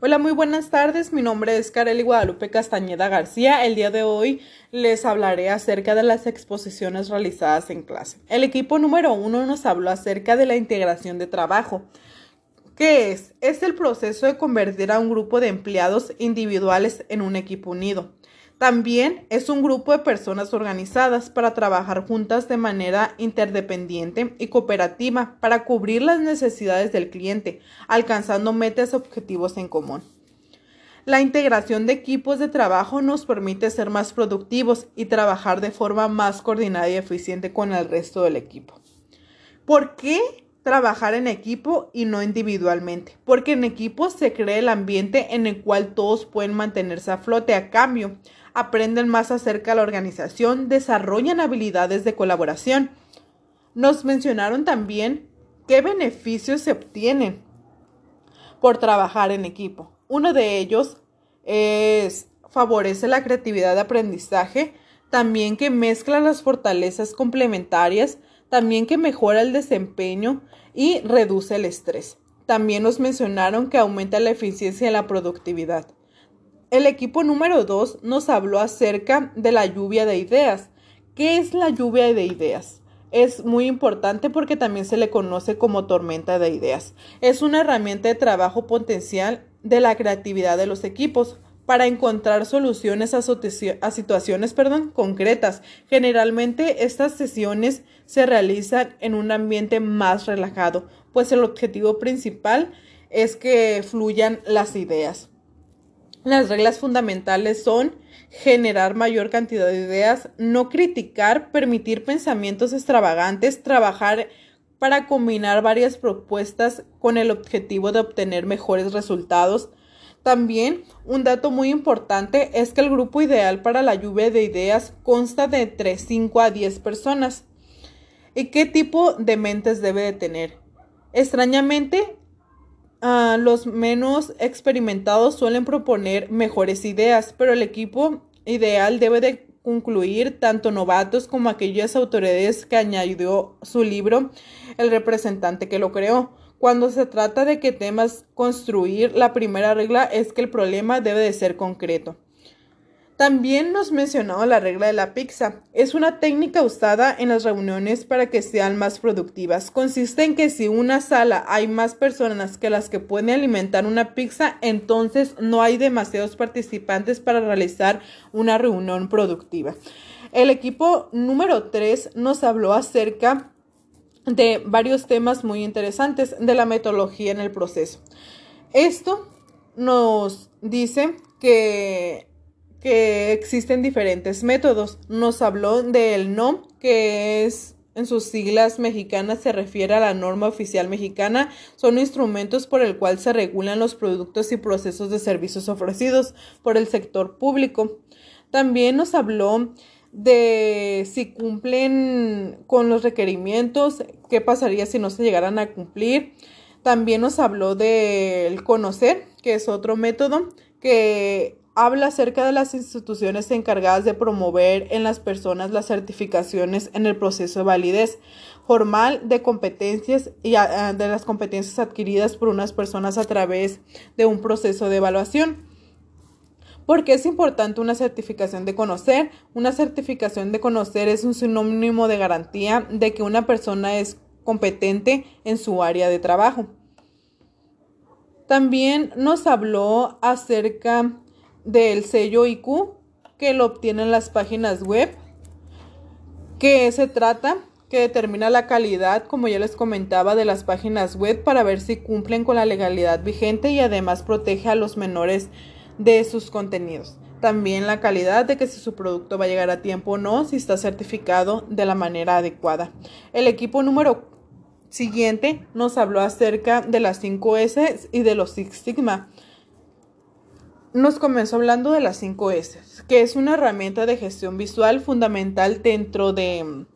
Hola, muy buenas tardes. Mi nombre es Kareli Guadalupe Castañeda García. El día de hoy les hablaré acerca de las exposiciones realizadas en clase. El equipo número uno nos habló acerca de la integración de trabajo. ¿Qué es? Es el proceso de convertir a un grupo de empleados individuales en un equipo unido. También es un grupo de personas organizadas para trabajar juntas de manera interdependiente y cooperativa para cubrir las necesidades del cliente, alcanzando metas y objetivos en común. La integración de equipos de trabajo nos permite ser más productivos y trabajar de forma más coordinada y eficiente con el resto del equipo. ¿Por qué trabajar en equipo y no individualmente? Porque en equipo se crea el ambiente en el cual todos pueden mantenerse a flote a cambio aprenden más acerca de la organización, desarrollan habilidades de colaboración. Nos mencionaron también qué beneficios se obtienen por trabajar en equipo. Uno de ellos es favorece la creatividad de aprendizaje, también que mezcla las fortalezas complementarias, también que mejora el desempeño y reduce el estrés. También nos mencionaron que aumenta la eficiencia y la productividad. El equipo número 2 nos habló acerca de la lluvia de ideas. ¿Qué es la lluvia de ideas? Es muy importante porque también se le conoce como tormenta de ideas. Es una herramienta de trabajo potencial de la creatividad de los equipos para encontrar soluciones a, situaciones concretas. Generalmente estas sesiones se realizan en un ambiente más relajado, pues el objetivo principal es que fluyan las ideas. Las reglas fundamentales son generar mayor cantidad de ideas, no criticar, permitir pensamientos extravagantes, trabajar para combinar varias propuestas con el objetivo de obtener mejores resultados. También un dato muy importante es que el grupo ideal para la lluvia de ideas consta de entre 5 a 10 personas. ¿Y qué tipo de mentes debe de tener? Extrañamente, los menos experimentados suelen proponer mejores ideas, pero el equipo ideal debe de concluir tanto novatos como aquellas autoridades que añadió su libro El representante que lo creó. Cuando se trata de qué temas construir, la primera regla es que el problema debe de ser concreto. También nos mencionó la regla de la pizza. Es una técnica usada en las reuniones para que sean más productivas. Consiste en que si una sala hay más personas que las que pueden alimentar una pizza, entonces no hay demasiados participantes para realizar una reunión productiva. El equipo número 3 nos habló acerca de varios temas muy interesantes de la metodología en el proceso. Esto nos dice que que existen diferentes métodos. Nos habló del NOM, que es en sus siglas mexicanas se refiere a la norma oficial mexicana, son instrumentos por el cual se regulan los productos y procesos de servicios ofrecidos por el sector público. También nos habló de si cumplen con los requerimientos, qué pasaría si no se llegaran a cumplir. También nos habló del conocer, que es otro método que habla acerca de las instituciones encargadas de promover en las personas las certificaciones en el proceso de validez formal de competencias y de las competencias adquiridas por unas personas a través de un proceso de evaluación. Porque es importante una certificación de conocer? Una certificación de conocer es un sinónimo de garantía de que una persona es competente en su área de trabajo. También nos habló acerca del sello IQ que lo obtienen las páginas web. que se trata? Que determina la calidad, como ya les comentaba, de las páginas web para ver si cumplen con la legalidad vigente y además protege a los menores de sus contenidos. También la calidad de que si su producto va a llegar a tiempo o no, si está certificado de la manera adecuada. El equipo número siguiente nos habló acerca de las 5S y de los Six Sigma nos comenzó hablando de las 5 S, que es una herramienta de gestión visual fundamental dentro de,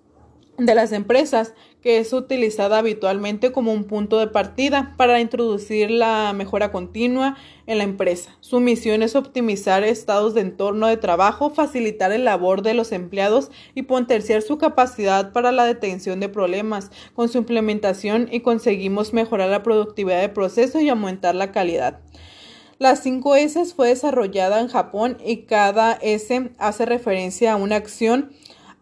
de las empresas, que es utilizada habitualmente como un punto de partida para introducir la mejora continua en la empresa. Su misión es optimizar estados de entorno de trabajo, facilitar el labor de los empleados y potenciar su capacidad para la detención de problemas. Con su implementación y conseguimos mejorar la productividad del proceso y aumentar la calidad. Las 5 S fue desarrollada en Japón y cada S hace referencia a una acción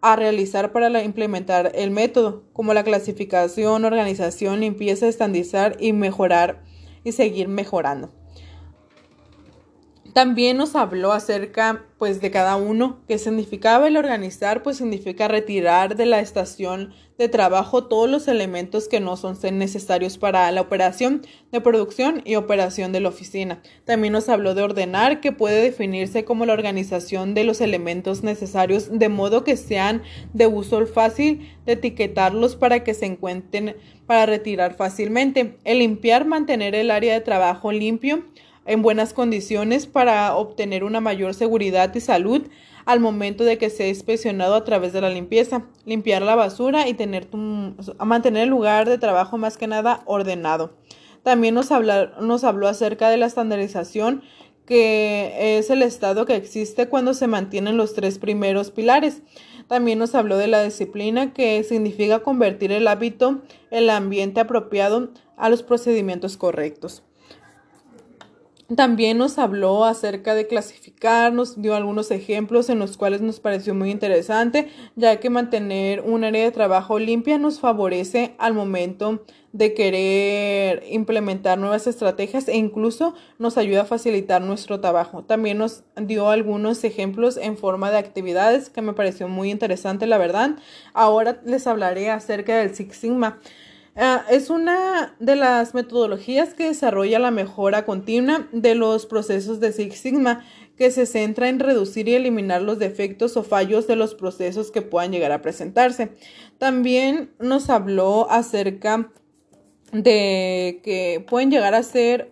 a realizar para implementar el método, como la clasificación, organización, limpieza, estandizar y mejorar y seguir mejorando. También nos habló acerca pues de cada uno, que significaba el organizar, pues significa retirar de la estación de trabajo todos los elementos que no son necesarios para la operación de producción y operación de la oficina. También nos habló de ordenar, que puede definirse como la organización de los elementos necesarios de modo que sean de uso fácil de etiquetarlos para que se encuentren para retirar fácilmente. El limpiar, mantener el área de trabajo limpio en buenas condiciones para obtener una mayor seguridad y salud al momento de que sea inspeccionado a través de la limpieza, limpiar la basura y tener mantener el lugar de trabajo más que nada ordenado. También nos, nos habló acerca de la estandarización, que es el estado que existe cuando se mantienen los tres primeros pilares. También nos habló de la disciplina, que significa convertir el hábito, el ambiente apropiado a los procedimientos correctos. También nos habló acerca de clasificar, nos dio algunos ejemplos en los cuales nos pareció muy interesante, ya que mantener un área de trabajo limpia nos favorece al momento de querer implementar nuevas estrategias e incluso nos ayuda a facilitar nuestro trabajo. También nos dio algunos ejemplos en forma de actividades que me pareció muy interesante, la verdad. Ahora les hablaré acerca del Six Sigma. Ah, es una de las metodologías que desarrolla la mejora continua de los procesos de Six Sigma, que se centra en reducir y eliminar los defectos o fallos de los procesos que puedan llegar a presentarse. También nos habló acerca de que pueden llegar a ser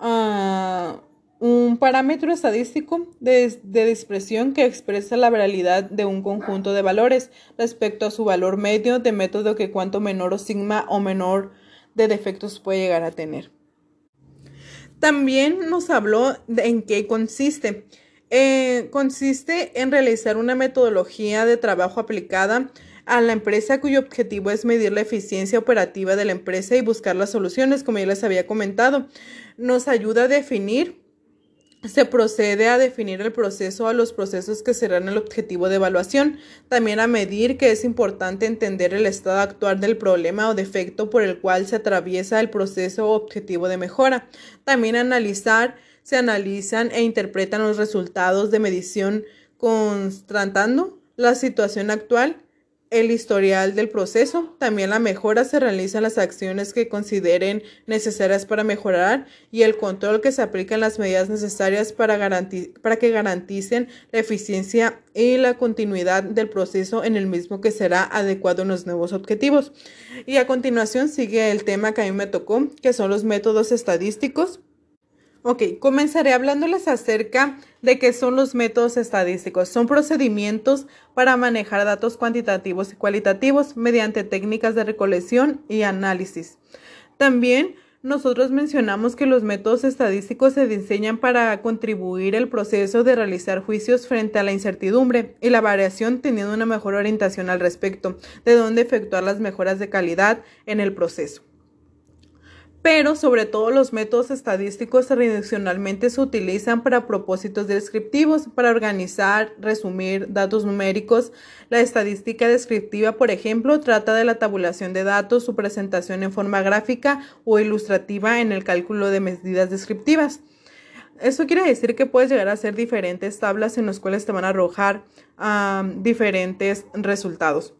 uh, un parámetro estadístico de, de, dispersión que expresa la realidad de un conjunto de valores respecto a su valor medio de método que cuanto menor o sigma o menor de defectos puede llegar a tener. También nos habló de en qué consiste. Eh, consiste en realizar una metodología de trabajo aplicada a la empresa cuyo objetivo es medir la eficiencia operativa de la empresa y buscar las soluciones, como ya les había comentado. Nos ayuda a definir se procede a definir el proceso a los procesos que serán el objetivo de evaluación, también a medir que es importante entender el estado actual del problema o defecto por el cual se atraviesa el proceso o objetivo de mejora, también analizar, se analizan e interpretan los resultados de medición constatando la situación actual el historial del proceso. También la mejora se realiza en las acciones que consideren necesarias para mejorar y el control que se aplica en las medidas necesarias para, para que garanticen la eficiencia y la continuidad del proceso en el mismo que será adecuado en los nuevos objetivos. Y a continuación sigue el tema que a mí me tocó, que son los métodos estadísticos. Ok, comenzaré hablándoles acerca de qué son los métodos estadísticos. Son procedimientos para manejar datos cuantitativos y cualitativos mediante técnicas de recolección y análisis. También nosotros mencionamos que los métodos estadísticos se diseñan para contribuir al proceso de realizar juicios frente a la incertidumbre y la variación teniendo una mejor orientación al respecto de dónde efectuar las mejoras de calidad en el proceso pero sobre todo los métodos estadísticos tradicionalmente se utilizan para propósitos descriptivos, para organizar, resumir datos numéricos. La estadística descriptiva, por ejemplo, trata de la tabulación de datos, su presentación en forma gráfica o ilustrativa en el cálculo de medidas descriptivas. Eso quiere decir que puedes llegar a hacer diferentes tablas en las cuales te van a arrojar diferentes resultados.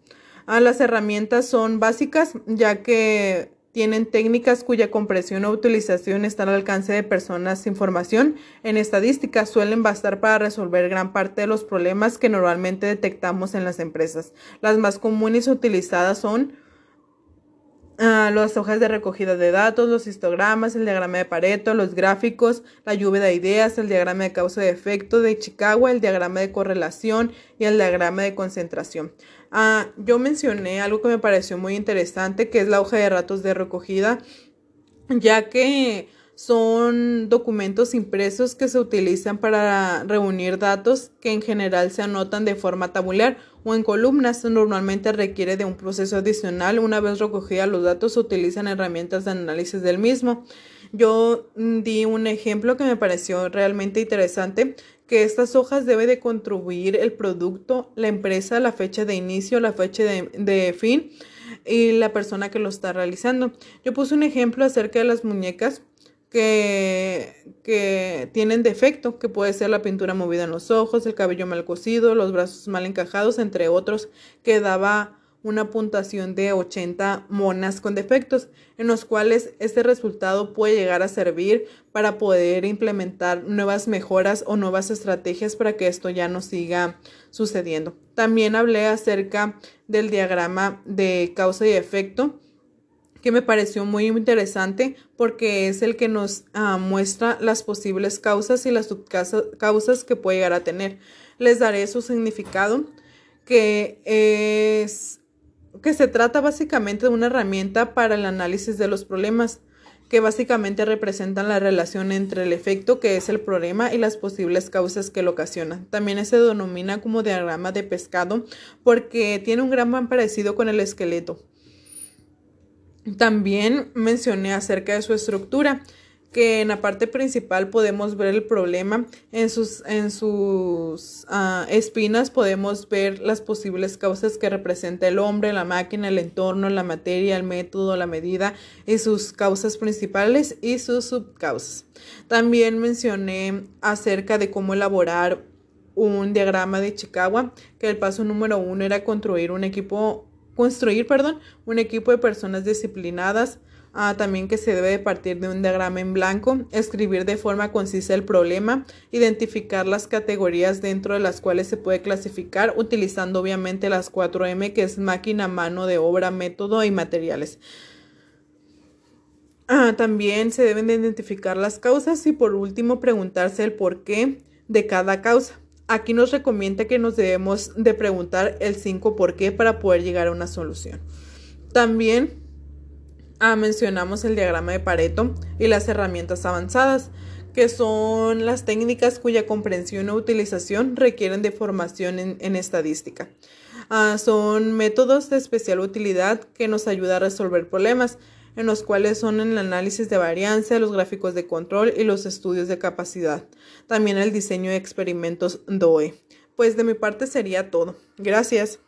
Ah, las herramientas son básicas ya que tienen técnicas cuya compresión o utilización está al alcance de personas sin formación en estadística suelen bastar para resolver gran parte de los problemas que normalmente detectamos en las empresas. Las más comunes utilizadas son uh, las hojas de recogida de datos, los histogramas, el diagrama de Pareto, los gráficos, la lluvia de ideas, el diagrama de causa y efecto de Chicago, el diagrama de correlación y el diagrama de concentración. Ah, yo mencioné algo que me pareció muy interesante, que es la hoja de datos de recogida, ya que son documentos impresos que se utilizan para reunir datos que en general se anotan de forma tabular o en columnas. Normalmente requiere de un proceso adicional. Una vez recogida los datos se utilizan herramientas de análisis del mismo yo mm, di un ejemplo que me pareció realmente interesante, que estas hojas debe de contribuir el producto, la empresa, la fecha de inicio, la fecha de, de fin y la persona que lo está realizando. Yo puse un ejemplo acerca de las muñecas que, tienen defecto, que puede ser la pintura movida en los ojos, el cabello mal cosido, los brazos mal encajados, entre otros, que daba una puntuación de 80 monas con defectos, en los cuales este resultado puede llegar a servir para poder implementar nuevas mejoras o nuevas estrategias para que esto ya no siga sucediendo. También hablé acerca del diagrama de causa y efecto que me pareció muy interesante porque es el que nos uh, muestra las posibles causas y las subcausas que puede llegar a tener. Les daré su significado, que es que se trata básicamente de una herramienta para el análisis de los problemas, que básicamente representan la relación entre el efecto que es el problema y las posibles causas que lo ocasionan. También se denomina como diagrama de pescado porque tiene un gran parecido con el esqueleto. También mencioné acerca de su estructura que en la parte principal podemos ver el problema, en sus, en sus uh, espinas podemos ver las posibles causas que representa el hombre, la máquina, el entorno, la materia, el método, la medida y sus causas principales y sus subcausas. También mencioné acerca de cómo elaborar un diagrama de Chicago, que el paso número uno era construir un equipo, construir, perdón, un equipo de personas disciplinadas, Ah, también que se debe partir de un diagrama en blanco, escribir de forma concisa el problema, identificar las categorías dentro de las cuales se puede clasificar, utilizando obviamente las 4M, que es máquina, mano de obra, método y materiales. Ah, también se deben de identificar las causas y por último preguntarse el porqué de cada causa. Aquí nos recomienda que nos debemos de preguntar el 5 por qué para poder llegar a una solución. También Ah, mencionamos el diagrama de Pareto y las herramientas avanzadas, que son las técnicas cuya comprensión o utilización requieren de formación en, estadística. Ah, son métodos de especial utilidad que nos ayudan a resolver problemas, en los cuales son el análisis de varianza, los gráficos de control y los estudios de capacidad. También el diseño de experimentos DOE. Pues de mi parte sería todo. Gracias.